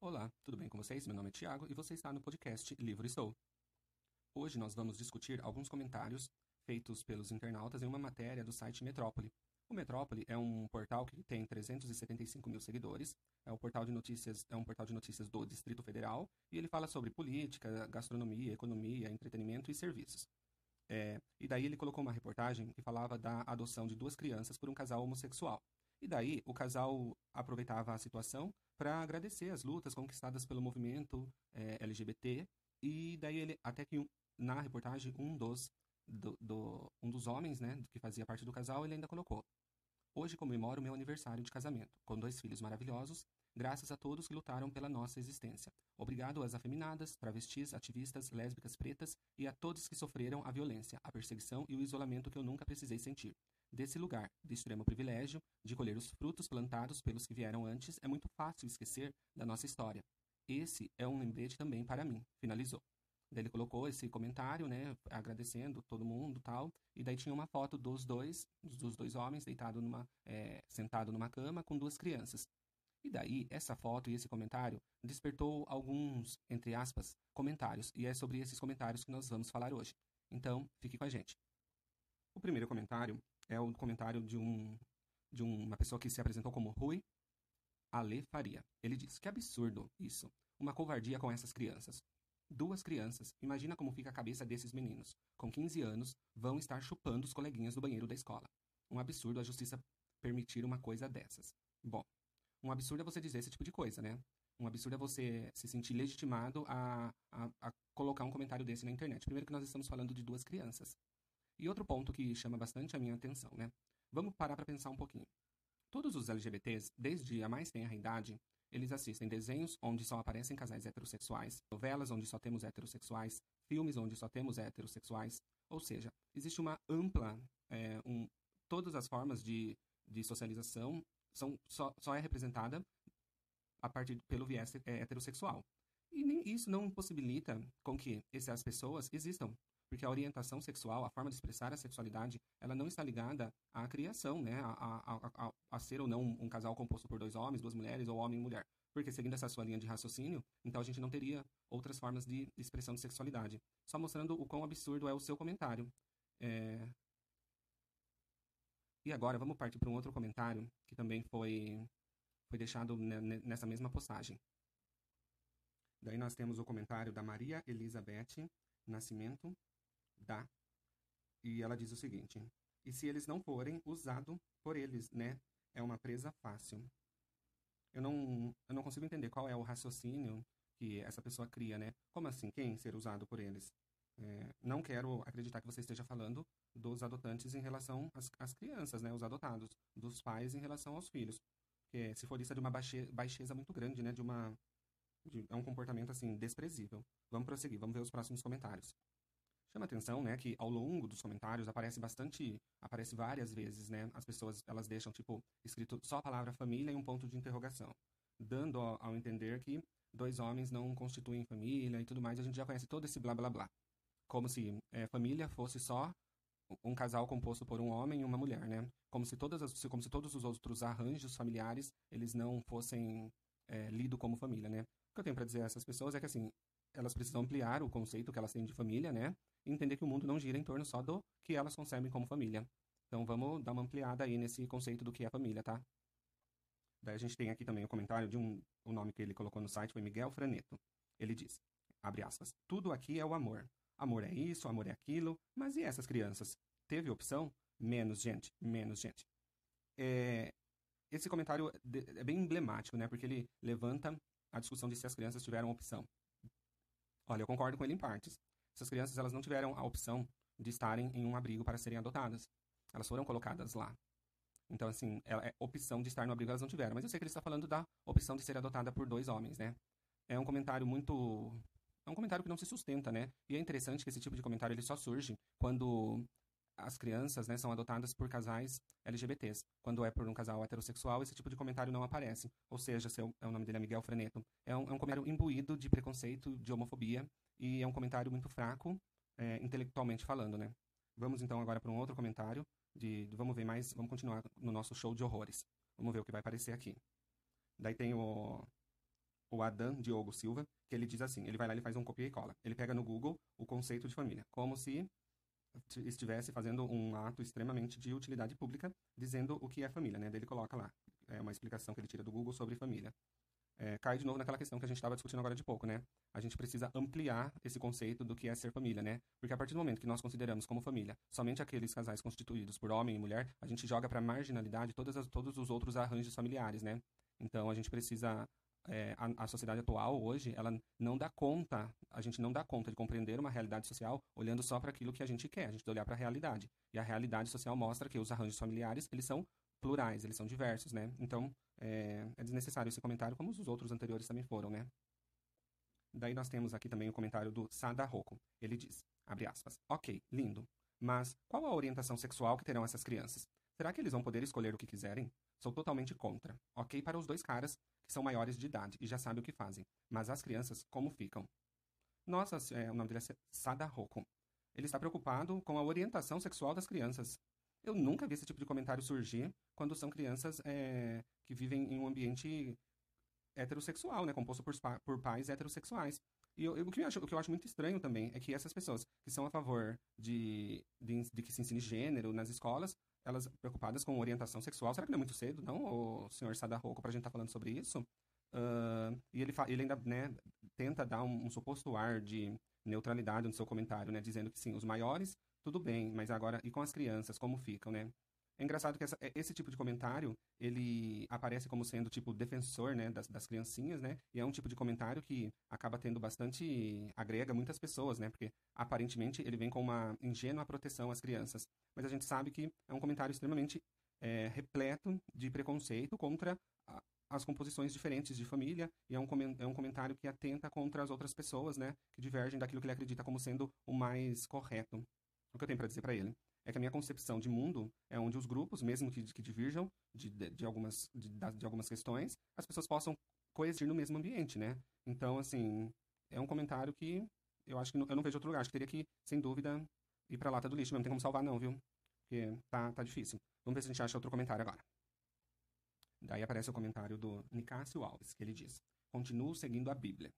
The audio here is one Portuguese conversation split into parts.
Olá, tudo bem com vocês? Meu nome é Tiago e você está no podcast Livro Estou. Hoje nós vamos discutir alguns comentários feitos pelos internautas em uma matéria do site Metrópole. O Metrópole é um portal que tem 375 mil seguidores, é um portal de notícias, é um portal de notícias do Distrito Federal e ele fala sobre política, gastronomia, economia, entretenimento e serviços. É, e daí ele colocou uma reportagem que falava da adoção de duas crianças por um casal homossexual. E daí o casal aproveitava a situação para agradecer as lutas conquistadas pelo movimento é, LGBT. E daí ele, até que na reportagem, um dos, do, do, um dos homens, né, que fazia parte do casal, ele ainda colocou: Hoje comemoro meu aniversário de casamento, com dois filhos maravilhosos, graças a todos que lutaram pela nossa existência. Obrigado às afeminadas, travestis, ativistas, lésbicas, pretas e a todos que sofreram a violência, a perseguição e o isolamento que eu nunca precisei sentir. Desse lugar, de extremo privilégio, de colher os frutos plantados pelos que vieram antes, é muito fácil esquecer da nossa história. Esse é um lembrete também para mim, finalizou. Daí ele colocou esse comentário, né, agradecendo todo mundo tal. E daí tinha uma foto dos dois, dos dois homens deitado numa, é, sentado numa cama com duas crianças. E daí essa foto e esse comentário despertou alguns, entre aspas, comentários. E é sobre esses comentários que nós vamos falar hoje. Então, fique com a gente. O primeiro comentário é o comentário de um de uma pessoa que se apresentou como Rui Ale Faria. Ele diz: "Que absurdo isso. Uma covardia com essas crianças. Duas crianças, imagina como fica a cabeça desses meninos. Com 15 anos, vão estar chupando os coleguinhas do banheiro da escola. Um absurdo a justiça permitir uma coisa dessas. Bom, um absurdo é você dizer esse tipo de coisa, né? Um absurdo é você se sentir legitimado a, a, a colocar um comentário desse na internet. Primeiro que nós estamos falando de duas crianças. E outro ponto que chama bastante a minha atenção, né? Vamos parar para pensar um pouquinho. Todos os LGBTs, desde a mais tenra idade, eles assistem desenhos onde só aparecem casais heterossexuais, novelas onde só temos heterossexuais, filmes onde só temos heterossexuais. Ou seja, existe uma ampla. É, um, todas as formas de, de socialização são, só, só é representada a partir pelo viés é, heterossexual. E nem isso não possibilita com que essas pessoas existam, porque a orientação sexual, a forma de expressar a sexualidade, ela não está ligada à criação, né? A, a, a, a ser ou não um casal composto por dois homens, duas mulheres, ou homem e mulher. Porque seguindo essa sua linha de raciocínio, então a gente não teria outras formas de expressão de sexualidade. Só mostrando o quão absurdo é o seu comentário. É... E agora vamos partir para um outro comentário que também foi, foi deixado nessa mesma postagem. Daí nós temos o comentário da Maria Elizabeth Nascimento dá. E ela diz o seguinte: e se eles não forem usado por eles, né? É uma presa fácil. Eu não, eu não consigo entender qual é o raciocínio que essa pessoa cria, né? Como assim? Quem ser usado por eles? É, não quero acreditar que você esteja falando dos adotantes em relação às, às, crianças, né? Os adotados, dos pais em relação aos filhos. Porque se for isso é de uma baixe, baixeza muito grande, né? De uma de, é um comportamento assim desprezível. Vamos prosseguir, vamos ver os próximos comentários. Chama atenção, né, que ao longo dos comentários aparece bastante, aparece várias vezes, né, as pessoas, elas deixam, tipo, escrito só a palavra família e um ponto de interrogação, dando ao, entender que dois homens não constituem família e tudo mais, a gente já conhece todo esse blá blá blá. Como se é, família fosse só um casal composto por um homem e uma mulher, né? Como se, todas as, como se todos os outros arranjos familiares, eles não fossem é, lidos como família, né? O que eu tenho para dizer a essas pessoas é que, assim, elas precisam ampliar o conceito que elas têm de família, né? E entender que o mundo não gira em torno só do que elas concebem como família. Então vamos dar uma ampliada aí nesse conceito do que é família, tá? Daí a gente tem aqui também o comentário de um o nome que ele colocou no site foi Miguel Franeto. Ele diz, abre aspas, tudo aqui é o amor. Amor é isso, amor é aquilo, mas e essas crianças? Teve opção? Menos gente, menos gente. É, esse comentário é bem emblemático, né? Porque ele levanta a discussão de se as crianças tiveram opção. Olha, eu concordo com ele em partes. Essas crianças elas não tiveram a opção de estarem em um abrigo para serem adotadas. Elas foram colocadas lá. Então, assim, é, é opção de estar no abrigo elas não tiveram. Mas eu sei que ele está falando da opção de ser adotada por dois homens, né? É um comentário muito... É um comentário que não se sustenta, né? E é interessante que esse tipo de comentário ele só surge quando as crianças né, são adotadas por casais LGBTs. Quando é por um casal heterossexual, esse tipo de comentário não aparece. Ou seja, seu, é o nome dele é Miguel Freneto. É um, é um comentário imbuído de preconceito, de homofobia, e é um comentário muito fraco, é, intelectualmente falando, né? Vamos então agora para um outro comentário, de, de, vamos ver mais, vamos continuar no nosso show de horrores. Vamos ver o que vai aparecer aqui. Daí tem o, o Adam Diogo Silva, que ele diz assim, ele vai lá e faz um copia e cola. Ele pega no Google o conceito de família, como se estivesse fazendo um ato extremamente de utilidade pública, dizendo o que é família, né? Ele coloca lá, é uma explicação que ele tira do Google sobre família. É, cai de novo naquela questão que a gente estava discutindo agora de pouco, né? A gente precisa ampliar esse conceito do que é ser família, né? Porque a partir do momento que nós consideramos como família somente aqueles casais constituídos por homem e mulher, a gente joga para marginalidade todas as, todos os outros arranjos familiares, né? Então a gente precisa é, a, a, sociedade atual hoje, ela não dá conta, a gente não dá conta de compreender uma realidade social olhando só para aquilo que a gente quer, a gente tem que olhar para a realidade. E a realidade social mostra que os arranjos familiares, eles são plurais, eles são diversos, né? Então, é, é desnecessário esse comentário, como os outros anteriores também foram, né? Daí nós temos aqui também o comentário do Sada Rocco. Ele diz, abre aspas, ok, lindo, mas qual a orientação sexual que terão essas crianças? Será que eles vão poder escolher o que quiserem? Sou totalmente contra. Ok para os dois caras, são maiores de idade e já sabem o que fazem. Mas as crianças, como ficam? Nossa, é, o nome dele é Sada Rocco. Ele está preocupado com a orientação sexual das crianças. Eu nunca vi esse tipo de comentário surgir quando são crianças é, que vivem em um ambiente heterossexual, né, composto por, por pais heterossexuais. E eu, eu, o, que eu acho, o que eu acho muito estranho também é que essas pessoas que são a favor de, de, de que se ensine gênero nas escolas, elas preocupadas com orientação sexual, será que não é muito cedo, não, o senhor Sadarroco, para a gente estar tá falando sobre isso? Uh, e ele, ele ainda né, tenta dar um, um, suposto ar de neutralidade no seu comentário, né, dizendo que sim, os maiores, tudo bem, mas agora, e com as crianças, como ficam, né? É engraçado que essa, é, esse tipo de comentário, ele aparece como sendo, tipo, defensor, né, das, das criancinhas, né? E é um tipo de comentário que acaba tendo bastante... agrega muitas pessoas, né? Porque, aparentemente, ele vem com uma ingênua proteção às crianças. Mas a gente sabe que é um comentário extremamente é, repleto de preconceito contra a, as composições diferentes de família, e é um, é um comentário que atenta contra as outras pessoas, né? Que divergem daquilo que ele acredita como sendo o mais correto. O que eu tenho para dizer para ele? é que a minha concepção de mundo é onde os grupos, mesmo que, que divirjam de, de, de algumas, de, de, algumas questões, as pessoas possam coexistir no mesmo ambiente, né? Então, assim, é um comentário que eu acho que não, eu não vejo outro lugar. Acho que teria que, sem dúvida, ir pra lata do lixo mesmo. Não tem como salvar, não, viu? Porque tá, tá difícil. Vamos ver se a gente acha outro comentário agora. Daí aparece o comentário do Nicásio Alves, que ele diz: Continuo seguindo a Bíblia.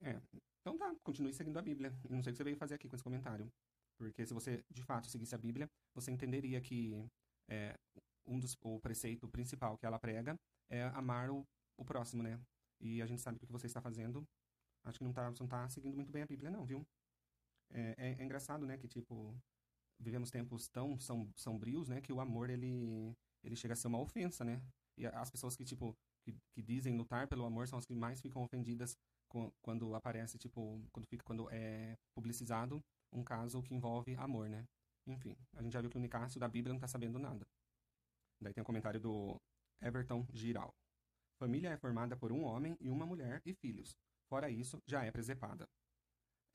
É, então tá, continue seguindo a Bíblia. Eu não sei o que você veio fazer aqui com esse comentário. Porque se você, de fato, seguisse a Bíblia, você entenderia que é, um dos, o preceito principal que ela prega é amar o, o próximo, né? E a gente sabe que o que você está fazendo, acho que não está não tá seguindo muito bem a Bíblia, não, viu? É, é, é, engraçado, né, que, tipo, vivemos tempos tão som, sombrios, né, que o amor, ele, ele chega a ser uma ofensa, né? E as pessoas que, tipo, que, que dizem lutar pelo amor são as que mais ficam ofendidas quando aparece, tipo, quando, fica, quando é publicizado um caso que envolve amor, né? Enfim, a gente já viu que o Nicásio da Bíblia não está sabendo nada. Daí tem um comentário do Everton Giral. Família é formada por um homem e uma mulher e filhos. Fora isso, já é presepada.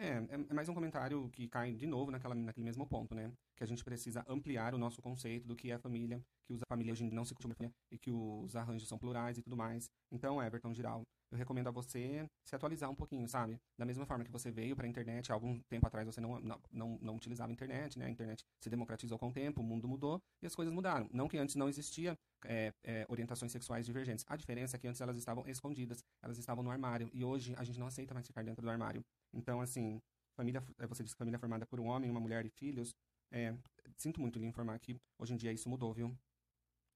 É, é, é mais um comentário que cai de novo naquela, naquele mesmo ponto, né? Que a gente precisa ampliar o nosso conceito do que é família, que a família hoje não se costuma e que os arranjos são plurais e tudo mais. Então, Everton Giral, eu recomendo a você se atualizar um pouquinho, sabe? Da mesma forma que você veio para a internet, há algum tempo atrás você não, não, não, utilizava a internet, né? A internet se democratizou com o tempo, o mundo mudou e as coisas mudaram. Não que antes não existia é, é, orientações sexuais divergentes. A diferença é que antes elas estavam escondidas, elas estavam no armário e hoje a gente não aceita mais ficar dentro do armário. Então, assim, família, é, você disse família formada por um homem, uma mulher e filhos. É, sinto muito lhe informar que hoje em dia isso mudou, viu?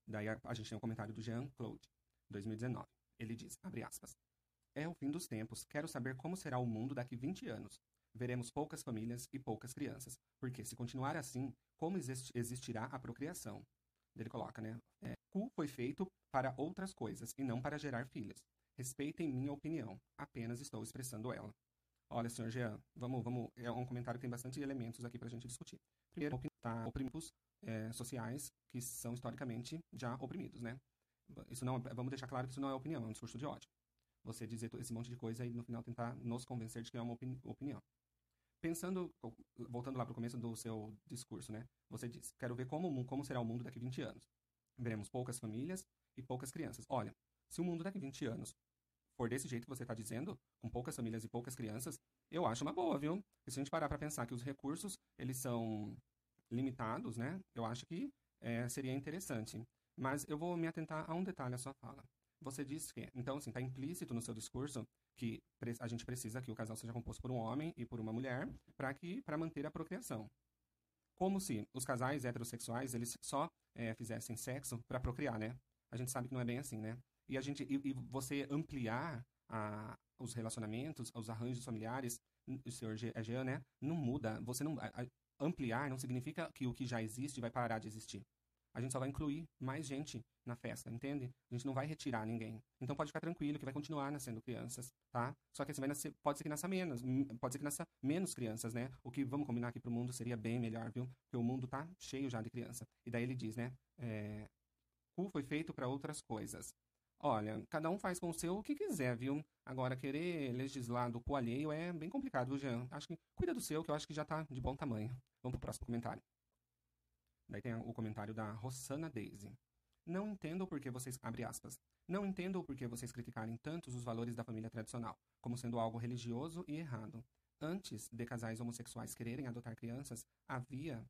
Daí a, a gente tem um comentário do Jean-Claude, 2019. Ele diz, aspas, é o fim dos tempos. Quero saber como será o mundo daqui 20 anos. Veremos poucas famílias e poucas crianças, porque se continuar assim, como existirá a procriação? Ele coloca, né? É, cu foi feito para outras coisas e não para gerar filhos. Respeitem minha opinião, apenas estou expressando ela. Olha, senhor Jean, vamos, vamos. É um comentário que tem bastante elementos aqui para a gente discutir. Primeiro, tá oprimidos é, sociais que são historicamente já oprimidos, né? Isso não, vamos deixar claro que isso não é opinião, é um discurso de ódio você dizer esse monte de coisa e no final tentar nos convencer de que é uma opini opinião. Pensando, voltando lá para o começo do seu discurso, né? Você diz: quero ver como, como será o mundo daqui a 20 anos. Veremos poucas famílias e poucas crianças. Olha, se o mundo daqui a 20 anos for desse jeito que você está dizendo, com poucas famílias e poucas crianças, eu acho uma boa, viu? E se a gente parar para pensar que os recursos, eles são limitados, né? Eu acho que é, seria interessante. Mas eu vou me atentar a um detalhe à sua fala. você diz que. Então, assim, está implícito no seu discurso que a gente precisa que o casal seja composto por um homem e por uma mulher para que para manter a procriação. Como se os casais heterossexuais eles só é, fizessem sexo para procriar, né? A gente sabe que não é bem assim, né? E a gente e, e você ampliar a, os relacionamentos, os arranjos familiares, o senhor Jean, né? Não muda. Você não a, ampliar não significa que o que já existe vai parar de existir a gente só vai incluir mais gente na festa, entende? A gente não vai retirar ninguém. Então pode ficar tranquilo que vai continuar nascendo crianças, tá? Só que assim, vai nascer, pode ser que nasça menos, pode ser que nasça menos crianças, né? O que vamos combinar aqui pro mundo seria bem melhor, viu? Porque o mundo tá cheio já de criança. E daí ele diz, né? É, cu foi feito para outras coisas. Olha, cada um faz com o seu o que quiser, viu? Agora, querer legislar do cu alheio é bem complicado, viu, Jean? Acho que cuida do seu, que eu acho que já tá de bom tamanho. Vamos pro próximo comentário. Daí tem o comentário da Rossana Daisy. Não entendo por que vocês. Abre aspas. Não entendo por que vocês criticarem tantos os valores da família tradicional, como sendo algo religioso e errado. Antes de casais homossexuais quererem adotar crianças, havia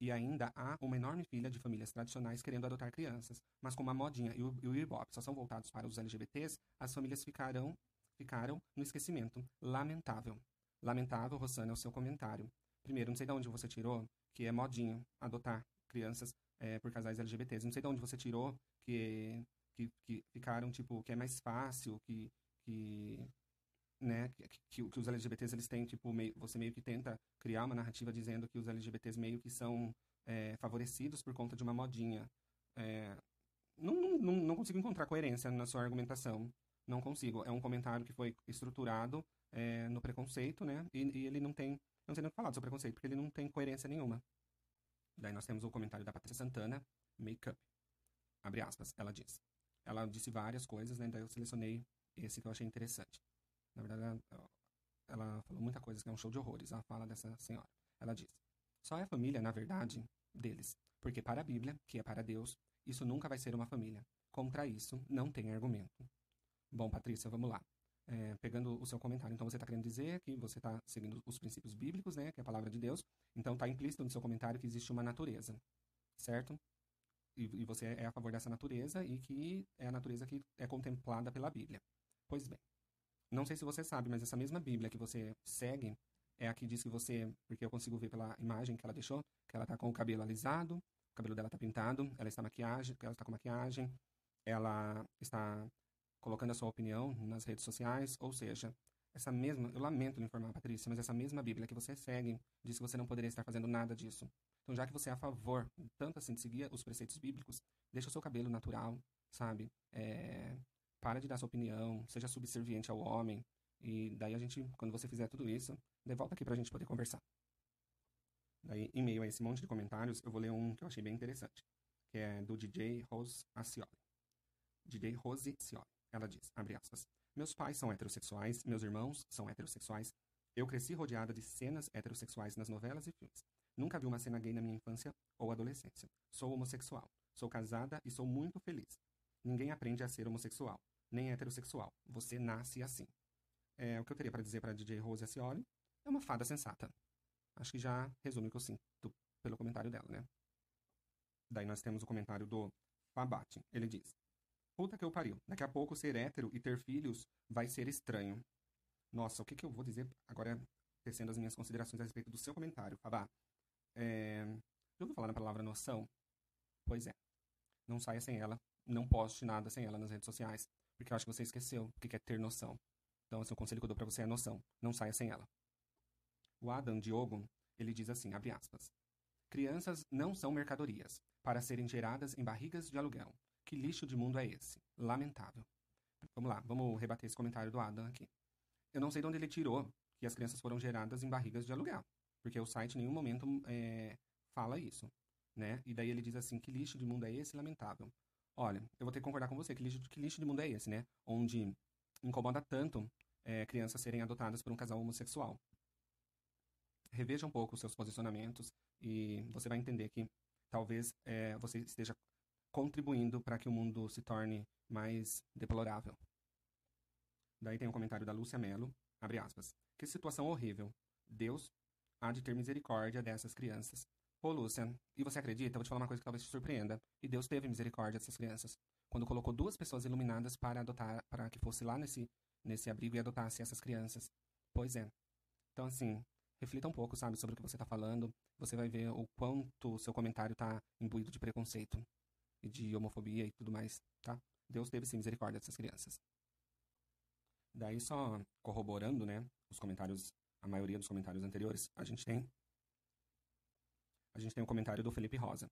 e ainda há uma enorme filha de famílias tradicionais querendo adotar crianças. Mas como a modinha e o, e o Ibope só são voltados para os LGBTs, as famílias ficarão, ficaram no esquecimento. Lamentável. Lamentável, Rossana, é o seu comentário. Primeiro, não sei de onde você tirou que é modinho adotar crianças é, por casais LGBTs. Não sei de onde você tirou que, que, que ficaram, tipo, que é mais fácil, que, que né, que, que, que, os LGBTs eles têm, tipo, meio, você meio que tenta criar uma narrativa dizendo que os LGBTs meio que são é, favorecidos por conta de uma modinha. É, não, não, não consigo encontrar coerência na sua argumentação. Não consigo. É um comentário que foi estruturado é, no preconceito, né? E, e, ele não tem não sei nem o que falar do seu preconceito, porque ele não tem coerência nenhuma. Daí nós temos o comentário da Patrícia Santana, Makeup. Abre aspas, ela diz. Ela disse várias coisas, né? Daí eu selecionei esse que eu achei interessante. Na verdade, ela, ela falou muita coisa que é um show de horrores, a fala dessa senhora. Ela diz: Só é família, na verdade, deles. Porque para a Bíblia, que é para Deus, isso nunca vai ser uma família. Contra isso, não tem argumento. Bom, Patrícia, vamos lá é, pegando o seu comentário. Então, você está querendo dizer que você está seguindo os princípios bíblicos, né, que é a palavra de Deus. Então, está implícito no seu comentário que existe uma natureza, certo? E, e, você é a favor dessa natureza e que é a natureza que é contemplada pela Bíblia. Pois bem, não sei se você sabe, mas essa mesma Bíblia que você segue é a que diz que você, porque eu consigo ver pela imagem que ela deixou, que ela está com o cabelo alisado, o cabelo dela está pintado, ela está maquiagem, ela está com maquiagem, ela está colocando a sua opinião nas redes sociais, ou seja, essa mesma, eu lamento lhe informar, Patrícia, mas essa mesma Bíblia que você segue diz que você não poderia estar fazendo nada disso. Então, já que você é a favor, tanto assim, de seguir os preceitos bíblicos, deixa o seu cabelo natural, sabe? É, para de dar sua opinião, seja subserviente ao homem, e daí a gente, quando você fizer tudo isso, devolta aqui pra gente poder conversar. Daí, em meio a esse monte de comentários, eu vou ler um que eu achei bem interessante, que é do DJ Rose Acioli. DJ Rose Acioli. Ela diz, aspas, meus pais são heterossexuais, meus irmãos são heterossexuais. Eu cresci rodeada de cenas heterossexuais nas novelas e filmes. Nunca vi uma cena gay na minha infância ou adolescência. Sou homossexual. Sou casada e sou muito feliz. Ninguém aprende a ser homossexual, nem heterossexual. Você nasce assim. É, o que eu teria para dizer para DJ Rose Acioli é uma fada sensata. Acho que já resume o que eu sinto pelo comentário dela, né? Daí nós temos o comentário do Fabate. Ele diz: Puta que eu pariu. Daqui a pouco ser hétero e ter filhos vai ser estranho. Nossa, o que, que eu vou dizer agora, tecendo as minhas considerações a respeito do seu comentário, Fabá? É... Já ouviu falar na palavra noção? Pois é. Não saia sem ela. Não poste nada sem ela nas redes sociais. Porque eu acho que você esqueceu o que é ter noção. Então, é o conselho que eu dou pra você é noção. Não saia sem ela. O Adam Diogo, ele diz assim, abre aspas. Crianças não são mercadorias, para serem geradas em barrigas de aluguel. Que lixo de mundo é esse? Lamentável. Vamos lá, vamos rebater esse comentário do Adam aqui. Eu não sei de onde ele tirou que as crianças foram geradas em barrigas de aluguel, porque o site em nenhum momento é, fala isso, né? E daí ele diz assim, que lixo de mundo é esse? Lamentável. Olha, eu vou ter que concordar com você, que lixo, que lixo de mundo é esse, né? Onde incomoda tanto é, crianças serem adotadas por um casal homossexual. Reveja um pouco os seus posicionamentos e você vai entender que talvez é, você esteja contribuindo para que o mundo se torne mais deplorável. Daí tem um comentário da Lúcia Mello, abre aspas. Que situação horrível. Deus há de ter misericórdia dessas crianças. Ô, Lúcia, e você acredita? Vou te falar uma coisa que talvez te surpreenda. E Deus teve misericórdia dessas crianças. quando colocou duas pessoas iluminadas para adotar, para que fosse lá nesse, nesse abrigo e adotasse essas crianças. Pois é. Então, assim, reflita um pouco, sabe, sobre o que você está falando. Você vai ver o quanto seu comentário está imbuído de preconceito e de homofobia e tudo mais, tá? Deus teve sim misericórdia dessas crianças. Daí, só corroborando, né, os comentários, a maioria dos comentários anteriores, a gente tem. A gente tem o comentário do Felipe Rosa.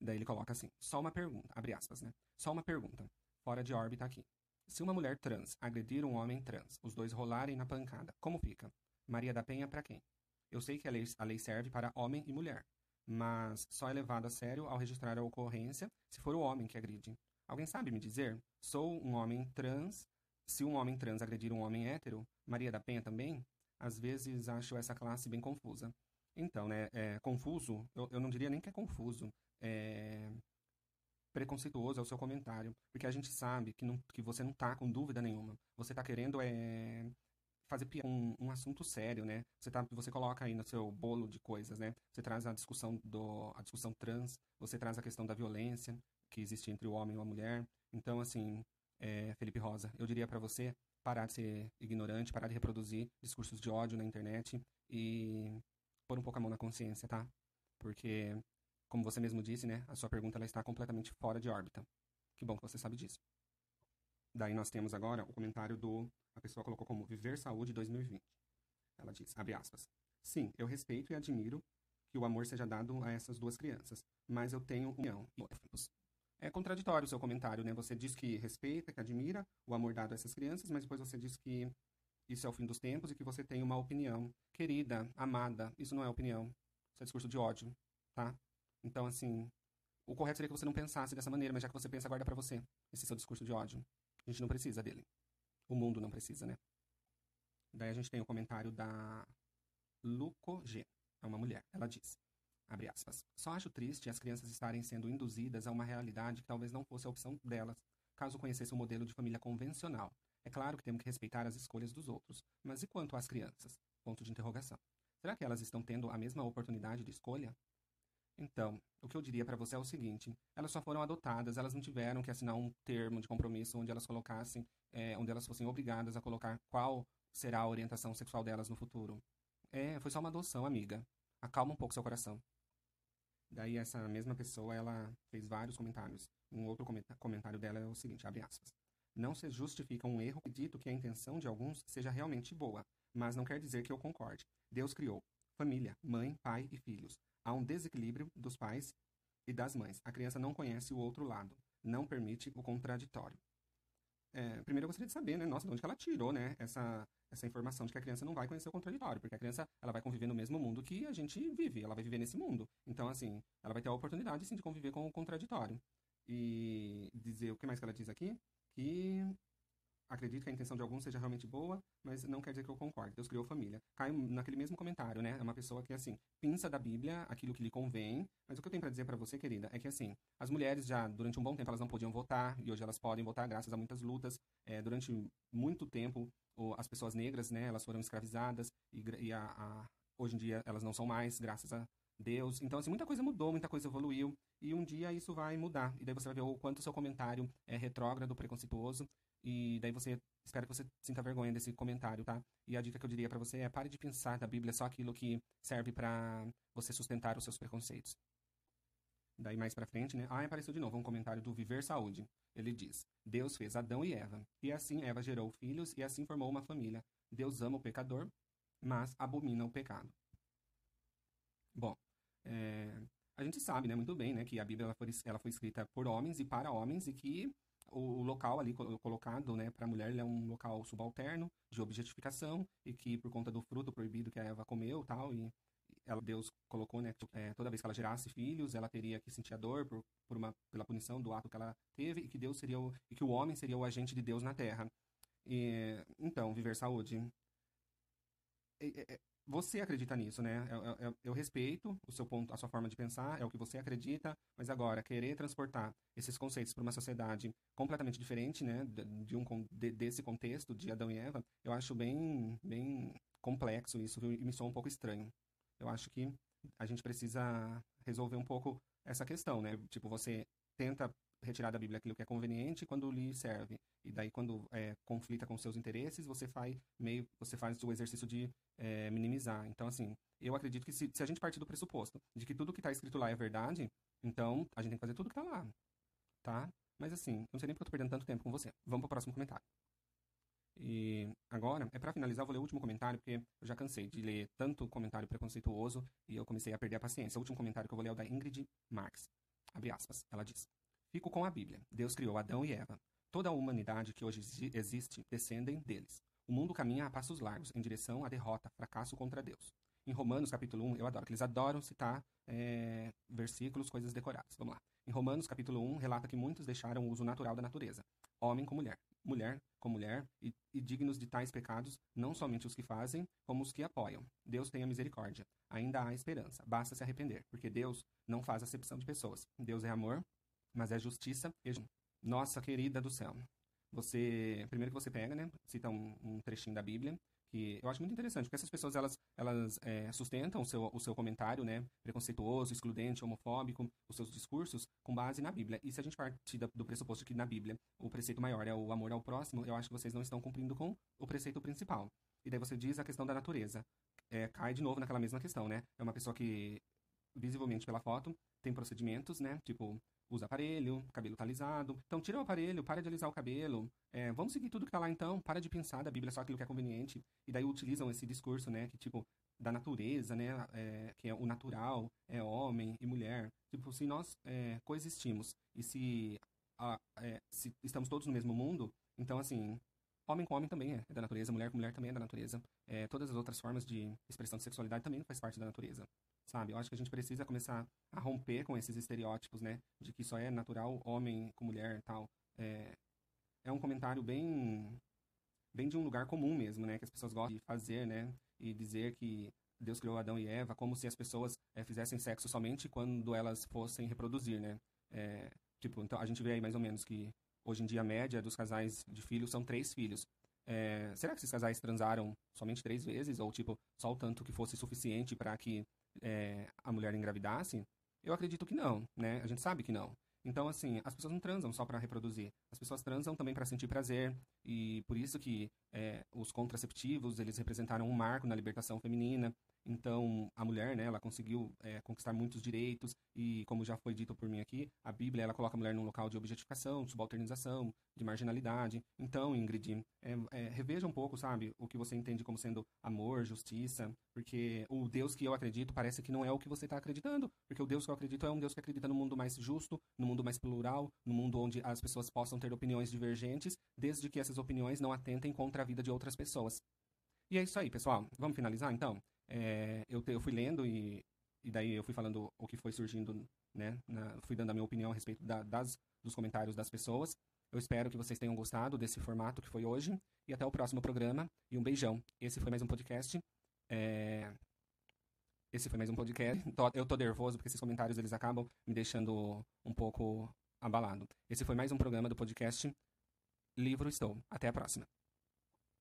Daí ele coloca assim: só uma pergunta, abre aspas, né? Só uma pergunta, fora de órbita aqui. Se uma mulher trans agredir um homem trans, os dois rolarem na pancada, como fica? Maria da Penha para quem? Eu sei que a lei, a lei serve para homem e mulher, mas só é levado a sério ao registrar a ocorrência se for o homem que agride. Alguém sabe me dizer? Sou um homem trans. Se um homem trans agredir um homem hétero, Maria da Penha também? Às vezes acho essa classe bem confusa. Então, né, é, confuso, eu, eu não diria nem que é confuso, é preconceituoso é o seu comentário, porque a gente sabe que, não, que você não tá com dúvida nenhuma. Você tá querendo é, fazer um, um assunto sério, né? Você, tá, você coloca aí no seu bolo de coisas, né? Você traz a discussão, do, a discussão trans, você traz a questão da violência que existe entre o homem e a mulher. Então, assim, é, Felipe Rosa, eu diria para você parar de ser ignorante, parar de reproduzir discursos de ódio na internet e pôr um pouco a mão na consciência, tá? Porque, como você mesmo disse, né? A sua pergunta ela está completamente fora de órbita. Que bom que você sabe disso. Daí nós temos agora o comentário do. A pessoa colocou como Viver Saúde 2020. Ela diz, abre aspas. Sim, eu respeito e admiro que o amor seja dado a essas duas crianças, mas eu tenho união É contraditório o seu comentário, né? Você diz que respeita, que admira o amor dado a essas crianças, mas depois você diz que isso é o fim dos tempos e que você tem uma opinião. Querida, amada, isso não é opinião. Isso é discurso de ódio, tá? Então, assim, o correto seria que você não pensasse dessa maneira, mas já que você pensa, guarda para você esse seu discurso de ódio. A gente não precisa dele. O mundo não precisa, né? Daí a gente tem o comentário da Luco G. É uma mulher. Ela diz, abre aspas, só acho triste as crianças estarem sendo induzidas a uma realidade que talvez não fosse a opção delas, caso conhecesse o um modelo de família convencional. É claro que temos que respeitar as escolhas dos outros, mas e quanto às crianças? Ponto de interrogação. Será que elas estão tendo a mesma oportunidade de escolha? Então, o que eu diria para você é o seguinte: elas só foram adotadas, elas não tiveram que assinar um termo de compromisso onde elas colocassem, é, onde elas fossem obrigadas a colocar qual será a orientação sexual delas no futuro. É, foi só uma adoção, amiga. Acalma um pouco seu coração. Daí essa mesma pessoa, ela fez vários comentários. Um outro comentário dela é o seguinte, abre aspas. Não se justifica um erro dito que a intenção de alguns seja realmente boa, mas não quer dizer que eu concorde. Deus criou família, mãe, pai e filhos. Há um desequilíbrio dos pais e das mães. A criança não conhece o outro lado, não permite o contraditório. É, primeiro eu gostaria de saber, né, nossa, de onde que ela tirou, né, essa, essa informação de que a criança não vai conhecer o contraditório, porque a criança, ela vai conviver no mesmo mundo que a gente vive, ela vai viver nesse mundo. Então, assim, ela vai ter a oportunidade, sim, de conviver com o contraditório. E dizer, o que mais que ela diz aqui? Que acredito que a intenção de alguns seja realmente boa, mas não quer dizer que eu concorde. Deus criou família. Cai naquele mesmo comentário, né? É uma pessoa que, assim, pinça da Bíblia aquilo que lhe convém, mas o que eu tenho para dizer para você, querida, é que, assim, as mulheres já, durante um bom tempo, elas não podiam votar, e hoje elas podem votar graças a muitas lutas. É, durante muito tempo, as pessoas negras, né, elas foram escravizadas, e, e a, a, hoje em dia elas não são mais, graças a Deus. Então, assim, muita coisa mudou, muita coisa evoluiu, e um dia isso vai mudar. E daí você vai ver o quanto seu comentário é retrógrado, preconceituoso, e daí você, espero que você sinta vergonha desse comentário, tá? E a dica que eu diria para você é pare de pensar da Bíblia só aquilo que serve para você sustentar os seus preconceitos. Daí mais para frente, né? Ah, apareceu de novo um comentário do Viver Saúde. Ele diz: Deus fez Adão e Eva, e assim Eva gerou filhos e assim formou uma família. Deus ama o pecador, mas abomina o pecado. Bom, é, a gente sabe, né, muito bem, né, que a Bíblia ela foi, ela foi escrita por homens e para homens e que o local ali colocado né, para a mulher é um local subalterno de objetificação e que por conta do fruto proibido que a Eva comeu tal e ela Deus colocou né é, toda vez que ela gerasse filhos ela teria que sentir a dor por, por uma pela punição do ato que ela teve e que Deus seria o, e que o homem seria o agente de Deus na Terra. E, então viver saúde você acredita nisso, né? Eu, eu, eu, respeito o seu ponto, a sua forma de pensar, é o que você acredita, mas agora querer transportar esses conceitos para uma sociedade completamente diferente, né, de um de, desse contexto de Adão e Eva, eu acho bem bem complexo isso e me soa um pouco estranho. Eu acho que a gente precisa resolver um pouco essa questão, né? Tipo, você tenta retirar da Bíblia aquilo que é conveniente quando lhe serve. E daí, quando é, conflita com seus interesses, você faz meio, você faz o exercício de é, minimizar. Então, assim, eu acredito que se, se, a gente partir do pressuposto de que tudo que está escrito lá é verdade, então a gente tem que fazer tudo que está lá, tá? Mas assim, não sei nem porque eu tô perdendo tanto tempo com você. Vamos pro próximo comentário. E agora, é para finalizar, eu vou ler o último comentário, porque eu já cansei de ler tanto comentário preconceituoso e eu comecei a perder a paciência. O último comentário que eu vou ler é o da Ingrid Marx. Abre aspas. Ela diz: Fico com a Bíblia. Deus criou Adão e Eva. Toda a humanidade que hoje existe descendem deles. O mundo caminha a passos largos em direção à derrota, fracasso contra Deus. Em Romanos capítulo 1, eu adoro, que eles adoram citar é, versículos, coisas decoradas. Vamos lá. Em Romanos capítulo 1, relata que muitos deixaram o uso natural da natureza, homem com mulher, mulher com mulher, e, e dignos de tais pecados, não somente os que fazem, como os que apoiam. Deus tenha misericórdia. Ainda há esperança. Basta se arrepender, porque Deus não faz acepção de pessoas. Deus é amor, mas é justiça nossa querida do céu. Você, primeiro que você pega, né, cita um, um trechinho da Bíblia, que eu acho muito interessante, porque essas pessoas elas, elas é, sustentam o seu, o seu comentário, né, preconceituoso, excludente, homofóbico, os seus discursos com base na Bíblia. E se a gente partir do pressuposto que na Bíblia o preceito maior é o amor ao próximo, eu acho que vocês não estão cumprindo com o preceito principal. E daí você diz a questão da natureza. É, cai de novo naquela mesma questão, né? É uma pessoa que, visivelmente pela foto, tem procedimentos, né? Tipo, usa aparelho, cabelo tá alisado. Então, tira o aparelho, para de alisar o cabelo. É, vamos seguir tudo que tá lá então, para de pensar da Bíblia só aquilo que é conveniente. E daí utilizam esse discurso, né, que tipo, da natureza, né, é, que é o natural, é homem e mulher. Tipo, se nós é, coexistimos e se, a, é, se estamos todos no mesmo mundo, então, assim, homem com homem também é, é da natureza, mulher com mulher também é da natureza. É, todas as outras formas de expressão de sexualidade também faz parte da natureza sabe? Eu acho que a gente precisa começar a romper com esses estereótipos, né? De que só é natural homem com mulher tal. É, é um comentário bem, bem de um lugar comum mesmo, né? Que as pessoas gostam de fazer, né? E dizer que Deus criou Adão e Eva como se as pessoas é, fizessem sexo somente quando elas fossem reproduzir, né? É, tipo, então a gente vê aí mais ou menos que hoje em dia a média dos casais de filhos são três filhos. É, será que esses casais transaram somente três vezes? Ou, tipo, só o tanto que fosse suficiente para que é, a mulher engravidasse? Eu acredito que não, né? A gente sabe que não. Então, assim, as pessoas não transam só para reproduzir. As pessoas transam também para sentir prazer. E por isso que é, os contraceptivos, eles representaram um marco na libertação feminina. Então, a mulher, né, ela conseguiu é, conquistar muitos direitos e, como já foi dito por mim aqui, a Bíblia, ela coloca a mulher num local de objetificação, de subalternização, de marginalidade. Então, Ingrid, é, é, reveja um pouco, sabe, o que você entende como sendo amor, justiça, porque o Deus que eu acredito parece que não é o que você está acreditando, porque o Deus que eu acredito é um Deus que acredita no mundo mais justo, no mundo mais plural, no mundo onde as pessoas possam ter opiniões divergentes, desde que essas opiniões não atentem contra a vida de outras pessoas. E é isso aí, pessoal. Vamos finalizar, então? É, eu, te, eu fui lendo e, e daí eu fui falando o que foi surgindo, né? Na, fui dando a minha opinião a respeito da, das, dos comentários das pessoas. Eu espero que vocês tenham gostado desse formato que foi hoje. E até o próximo programa. E um beijão. Esse foi mais um podcast. É... Esse foi mais um podcast. Eu tô nervoso porque esses comentários eles acabam me deixando um pouco abalado. Esse foi mais um programa do podcast Livro Estou. Até a próxima.